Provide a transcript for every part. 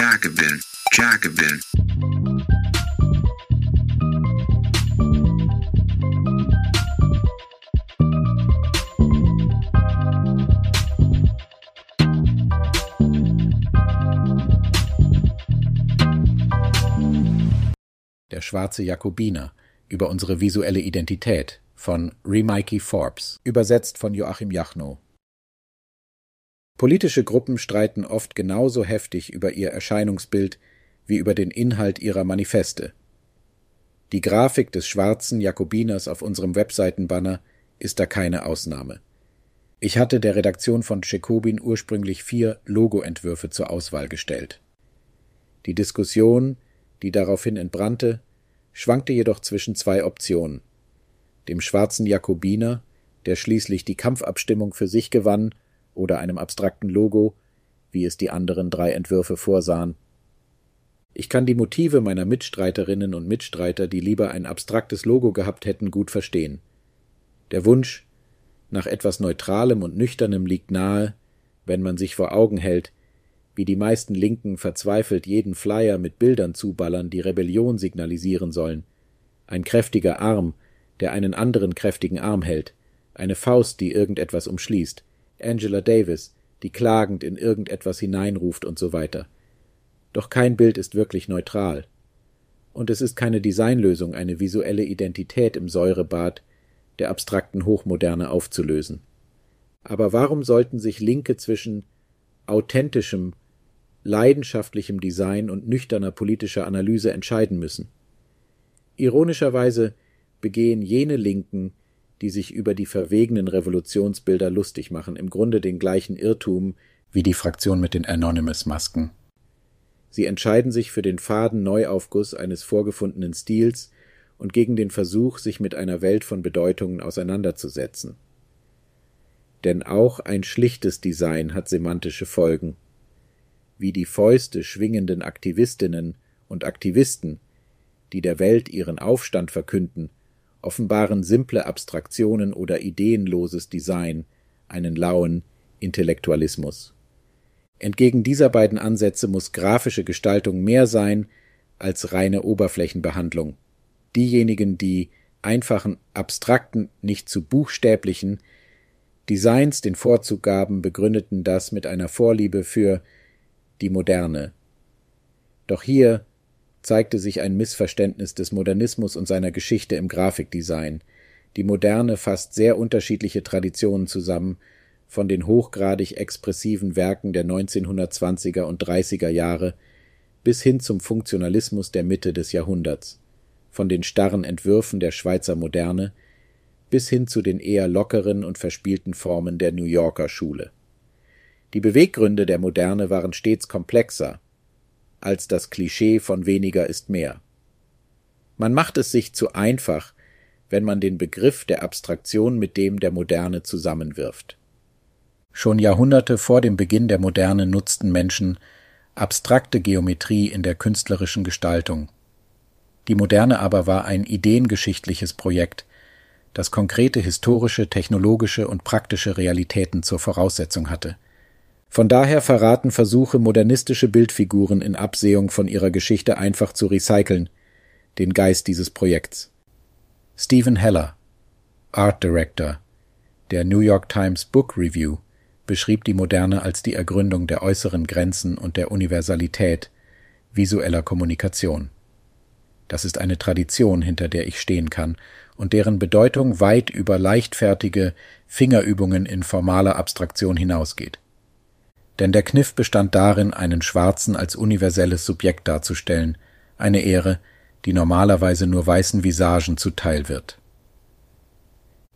Jacobin, Jacobin. Der schwarze Jakobiner über unsere visuelle Identität von Remikey Forbes, übersetzt von Joachim Jachnow. Politische Gruppen streiten oft genauso heftig über ihr Erscheinungsbild wie über den Inhalt ihrer Manifeste. Die Grafik des schwarzen Jakobiners auf unserem Webseitenbanner ist da keine Ausnahme. Ich hatte der Redaktion von Jacobin ursprünglich vier Logoentwürfe zur Auswahl gestellt. Die Diskussion, die daraufhin entbrannte, schwankte jedoch zwischen zwei Optionen. Dem schwarzen Jakobiner, der schließlich die Kampfabstimmung für sich gewann, oder einem abstrakten Logo, wie es die anderen drei Entwürfe vorsahen. Ich kann die Motive meiner Mitstreiterinnen und Mitstreiter, die lieber ein abstraktes Logo gehabt hätten, gut verstehen. Der Wunsch nach etwas Neutralem und Nüchternem liegt nahe, wenn man sich vor Augen hält, wie die meisten Linken verzweifelt jeden Flyer mit Bildern zuballern, die Rebellion signalisieren sollen. Ein kräftiger Arm, der einen anderen kräftigen Arm hält, eine Faust, die irgendetwas umschließt, Angela Davis, die klagend in irgendetwas hineinruft und so weiter. Doch kein Bild ist wirklich neutral. Und es ist keine Designlösung, eine visuelle Identität im Säurebad der abstrakten Hochmoderne aufzulösen. Aber warum sollten sich Linke zwischen authentischem, leidenschaftlichem Design und nüchterner politischer Analyse entscheiden müssen? Ironischerweise begehen jene Linken, die sich über die verwegenen Revolutionsbilder lustig machen, im Grunde den gleichen Irrtum wie die Fraktion mit den Anonymous-Masken. Sie entscheiden sich für den faden Neuaufguss eines vorgefundenen Stils und gegen den Versuch, sich mit einer Welt von Bedeutungen auseinanderzusetzen. Denn auch ein schlichtes Design hat semantische Folgen. Wie die Fäuste schwingenden Aktivistinnen und Aktivisten, die der Welt ihren Aufstand verkünden offenbaren simple Abstraktionen oder ideenloses Design einen lauen Intellektualismus. Entgegen dieser beiden Ansätze muss grafische Gestaltung mehr sein als reine Oberflächenbehandlung. Diejenigen, die einfachen, abstrakten, nicht zu buchstäblichen Designs den Vorzug gaben, begründeten das mit einer Vorliebe für die Moderne. Doch hier zeigte sich ein Missverständnis des Modernismus und seiner Geschichte im Grafikdesign. Die Moderne fasst sehr unterschiedliche Traditionen zusammen, von den hochgradig expressiven Werken der 1920er und 30er Jahre bis hin zum Funktionalismus der Mitte des Jahrhunderts, von den starren Entwürfen der Schweizer Moderne bis hin zu den eher lockeren und verspielten Formen der New Yorker Schule. Die Beweggründe der Moderne waren stets komplexer, als das Klischee von weniger ist mehr. Man macht es sich zu einfach, wenn man den Begriff der Abstraktion mit dem der Moderne zusammenwirft. Schon Jahrhunderte vor dem Beginn der Moderne nutzten Menschen abstrakte Geometrie in der künstlerischen Gestaltung. Die Moderne aber war ein ideengeschichtliches Projekt, das konkrete historische, technologische und praktische Realitäten zur Voraussetzung hatte – von daher verraten Versuche, modernistische Bildfiguren in Absehung von ihrer Geschichte einfach zu recyceln, den Geist dieses Projekts. Stephen Heller, Art Director der New York Times Book Review, beschrieb die Moderne als die Ergründung der äußeren Grenzen und der Universalität visueller Kommunikation. Das ist eine Tradition, hinter der ich stehen kann und deren Bedeutung weit über leichtfertige Fingerübungen in formaler Abstraktion hinausgeht denn der Kniff bestand darin, einen Schwarzen als universelles Subjekt darzustellen, eine Ehre, die normalerweise nur weißen Visagen zuteil wird.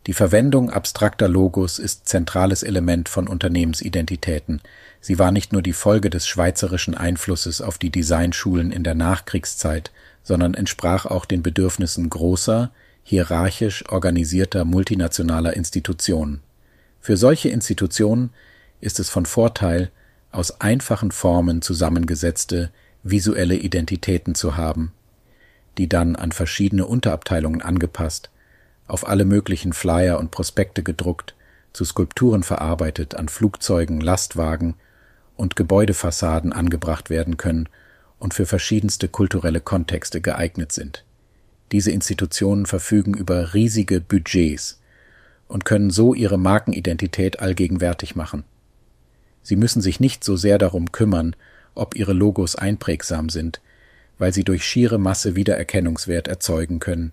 Die Verwendung abstrakter Logos ist zentrales Element von Unternehmensidentitäten. Sie war nicht nur die Folge des schweizerischen Einflusses auf die Designschulen in der Nachkriegszeit, sondern entsprach auch den Bedürfnissen großer, hierarchisch organisierter multinationaler Institutionen. Für solche Institutionen ist es von Vorteil, aus einfachen Formen zusammengesetzte visuelle Identitäten zu haben, die dann an verschiedene Unterabteilungen angepasst, auf alle möglichen Flyer und Prospekte gedruckt, zu Skulpturen verarbeitet, an Flugzeugen, Lastwagen und Gebäudefassaden angebracht werden können und für verschiedenste kulturelle Kontexte geeignet sind. Diese Institutionen verfügen über riesige Budgets und können so ihre Markenidentität allgegenwärtig machen. Sie müssen sich nicht so sehr darum kümmern, ob ihre Logos einprägsam sind, weil sie durch schiere Masse Wiedererkennungswert erzeugen können.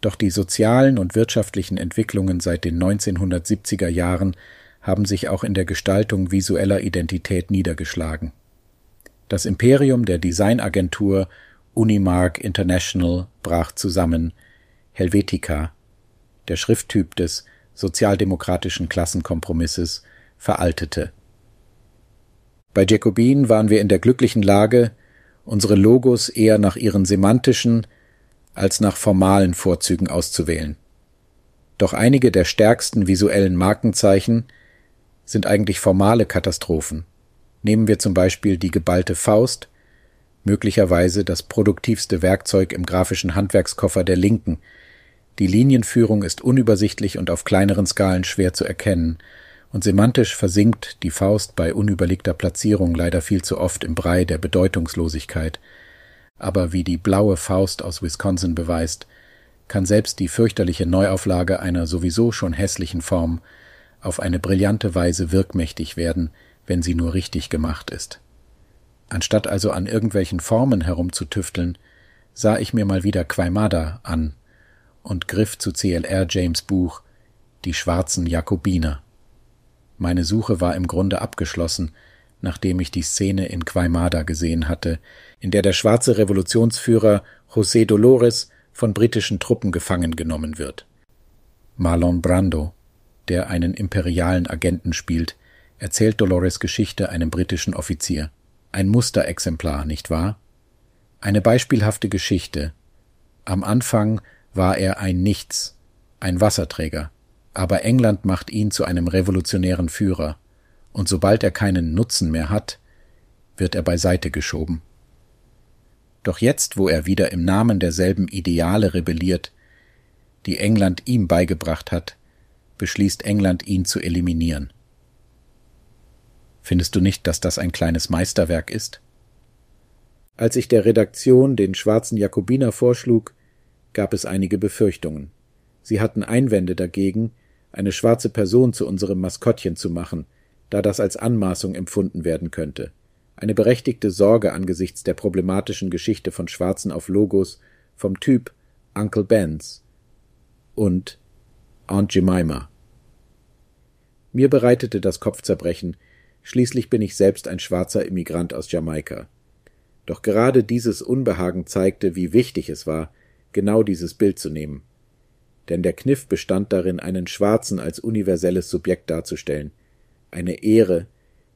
Doch die sozialen und wirtschaftlichen Entwicklungen seit den 1970er Jahren haben sich auch in der Gestaltung visueller Identität niedergeschlagen. Das Imperium der Designagentur Unimark International brach zusammen, Helvetica, der Schrifttyp des sozialdemokratischen Klassenkompromisses, veraltete. Bei Jacobin waren wir in der glücklichen Lage, unsere Logos eher nach ihren semantischen als nach formalen Vorzügen auszuwählen. Doch einige der stärksten visuellen Markenzeichen sind eigentlich formale Katastrophen. Nehmen wir zum Beispiel die geballte Faust, möglicherweise das produktivste Werkzeug im grafischen Handwerkskoffer der Linken. Die Linienführung ist unübersichtlich und auf kleineren Skalen schwer zu erkennen, und semantisch versinkt die Faust bei unüberlegter Platzierung leider viel zu oft im Brei der Bedeutungslosigkeit. Aber wie die blaue Faust aus Wisconsin beweist, kann selbst die fürchterliche Neuauflage einer sowieso schon hässlichen Form auf eine brillante Weise wirkmächtig werden, wenn sie nur richtig gemacht ist. Anstatt also an irgendwelchen Formen herumzutüfteln, sah ich mir mal wieder Quaimada an und griff zu CLR James Buch Die schwarzen Jakobiner. Meine Suche war im Grunde abgeschlossen, nachdem ich die Szene in Quaimada gesehen hatte, in der der schwarze Revolutionsführer José Dolores von britischen Truppen gefangen genommen wird. Marlon Brando der einen imperialen Agenten spielt, erzählt Dolores Geschichte einem britischen Offizier. Ein Musterexemplar, nicht wahr? Eine beispielhafte Geschichte. Am Anfang war er ein Nichts, ein Wasserträger, aber England macht ihn zu einem revolutionären Führer, und sobald er keinen Nutzen mehr hat, wird er beiseite geschoben. Doch jetzt, wo er wieder im Namen derselben Ideale rebelliert, die England ihm beigebracht hat, beschließt England, ihn zu eliminieren. Findest du nicht, dass das ein kleines Meisterwerk ist? Als ich der Redaktion den schwarzen Jakobiner vorschlug, gab es einige Befürchtungen. Sie hatten Einwände dagegen, eine schwarze Person zu unserem Maskottchen zu machen, da das als Anmaßung empfunden werden könnte. Eine berechtigte Sorge angesichts der problematischen Geschichte von Schwarzen auf Logos vom Typ Uncle Ben's und Aunt Jemima. Mir bereitete das Kopfzerbrechen, schließlich bin ich selbst ein schwarzer Immigrant aus Jamaika. Doch gerade dieses Unbehagen zeigte, wie wichtig es war, genau dieses Bild zu nehmen. Denn der Kniff bestand darin, einen Schwarzen als universelles Subjekt darzustellen, eine Ehre,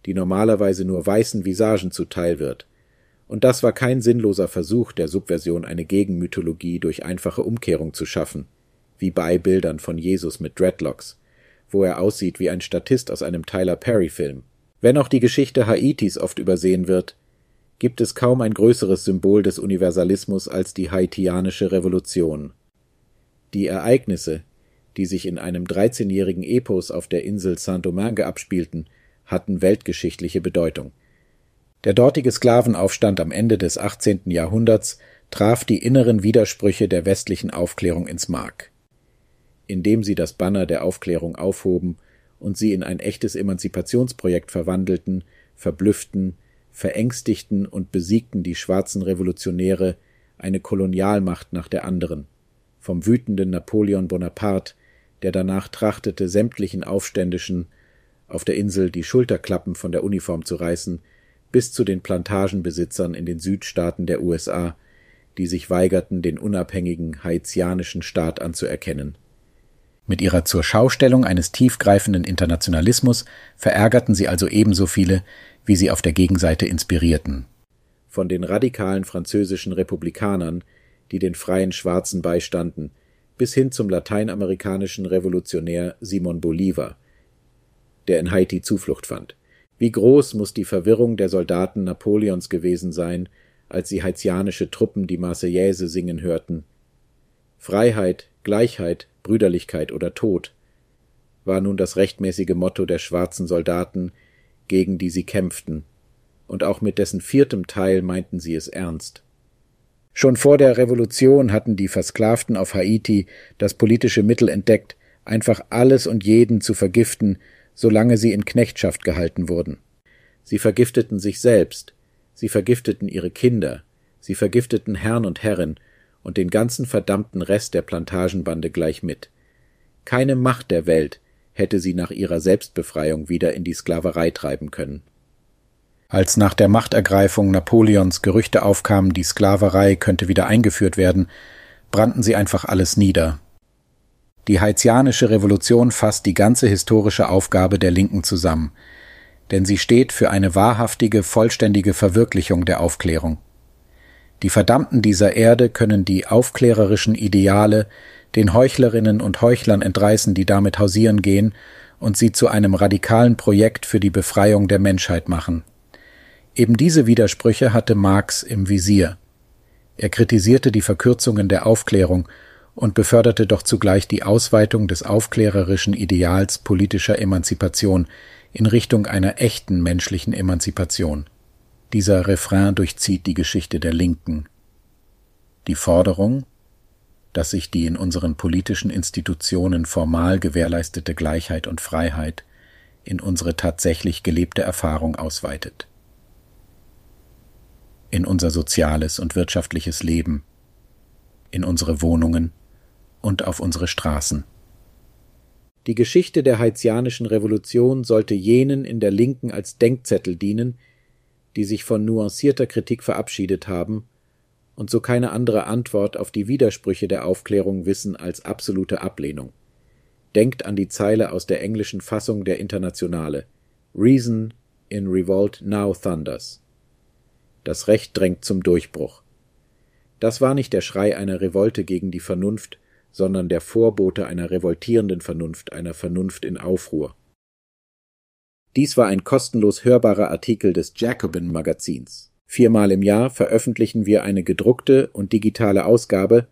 die normalerweise nur weißen Visagen zuteil wird. Und das war kein sinnloser Versuch der Subversion, eine Gegenmythologie durch einfache Umkehrung zu schaffen wie bei Bildern von Jesus mit Dreadlocks, wo er aussieht wie ein Statist aus einem Tyler Perry-Film. Wenn auch die Geschichte Haitis oft übersehen wird, gibt es kaum ein größeres Symbol des Universalismus als die haitianische Revolution. Die Ereignisse, die sich in einem 13-jährigen Epos auf der Insel Saint-Domingue abspielten, hatten weltgeschichtliche Bedeutung. Der dortige Sklavenaufstand am Ende des 18. Jahrhunderts traf die inneren Widersprüche der westlichen Aufklärung ins Mark indem sie das Banner der Aufklärung aufhoben und sie in ein echtes Emanzipationsprojekt verwandelten, verblüfften, verängstigten und besiegten die schwarzen Revolutionäre eine Kolonialmacht nach der anderen, vom wütenden Napoleon Bonaparte, der danach trachtete, sämtlichen Aufständischen auf der Insel die Schulterklappen von der Uniform zu reißen, bis zu den Plantagenbesitzern in den Südstaaten der USA, die sich weigerten, den unabhängigen haitianischen Staat anzuerkennen. Mit ihrer Zurschaustellung eines tiefgreifenden Internationalismus verärgerten sie also ebenso viele, wie sie auf der Gegenseite inspirierten. Von den radikalen französischen Republikanern, die den freien Schwarzen beistanden, bis hin zum lateinamerikanischen Revolutionär Simon Bolivar, der in Haiti Zuflucht fand. Wie groß muss die Verwirrung der Soldaten Napoleons gewesen sein, als sie haitianische Truppen die Marseillaise singen hörten. Freiheit, Gleichheit, Brüderlichkeit oder Tod, war nun das rechtmäßige Motto der schwarzen Soldaten, gegen die sie kämpften und auch mit dessen viertem Teil meinten sie es ernst. Schon vor der Revolution hatten die Versklavten auf Haiti das politische Mittel entdeckt, einfach alles und jeden zu vergiften, solange sie in Knechtschaft gehalten wurden. Sie vergifteten sich selbst, sie vergifteten ihre Kinder, sie vergifteten Herrn und Herrin und den ganzen verdammten Rest der Plantagenbande gleich mit. Keine Macht der Welt hätte sie nach ihrer Selbstbefreiung wieder in die Sklaverei treiben können. Als nach der Machtergreifung Napoleons Gerüchte aufkamen, die Sklaverei könnte wieder eingeführt werden, brannten sie einfach alles nieder. Die haitianische Revolution fasst die ganze historische Aufgabe der Linken zusammen, denn sie steht für eine wahrhaftige, vollständige Verwirklichung der Aufklärung. Die Verdammten dieser Erde können die aufklärerischen Ideale den Heuchlerinnen und Heuchlern entreißen, die damit hausieren gehen, und sie zu einem radikalen Projekt für die Befreiung der Menschheit machen. Eben diese Widersprüche hatte Marx im Visier. Er kritisierte die Verkürzungen der Aufklärung und beförderte doch zugleich die Ausweitung des aufklärerischen Ideals politischer Emanzipation in Richtung einer echten menschlichen Emanzipation. Dieser Refrain durchzieht die Geschichte der Linken. Die Forderung, dass sich die in unseren politischen Institutionen formal gewährleistete Gleichheit und Freiheit in unsere tatsächlich gelebte Erfahrung ausweitet in unser soziales und wirtschaftliches Leben, in unsere Wohnungen und auf unsere Straßen. Die Geschichte der haitianischen Revolution sollte jenen in der Linken als Denkzettel dienen, die sich von nuancierter Kritik verabschiedet haben und so keine andere Antwort auf die Widersprüche der Aufklärung wissen als absolute Ablehnung. Denkt an die Zeile aus der englischen Fassung der Internationale Reason in Revolt now thunders. Das Recht drängt zum Durchbruch. Das war nicht der Schrei einer Revolte gegen die Vernunft, sondern der Vorbote einer revoltierenden Vernunft, einer Vernunft in Aufruhr. Dies war ein kostenlos hörbarer Artikel des Jacobin Magazins. Viermal im Jahr veröffentlichen wir eine gedruckte und digitale Ausgabe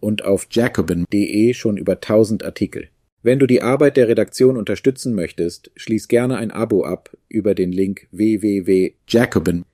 und auf jacobin.de schon über tausend Artikel. Wenn du die Arbeit der Redaktion unterstützen möchtest, schließ gerne ein Abo ab über den Link www.jacobin.de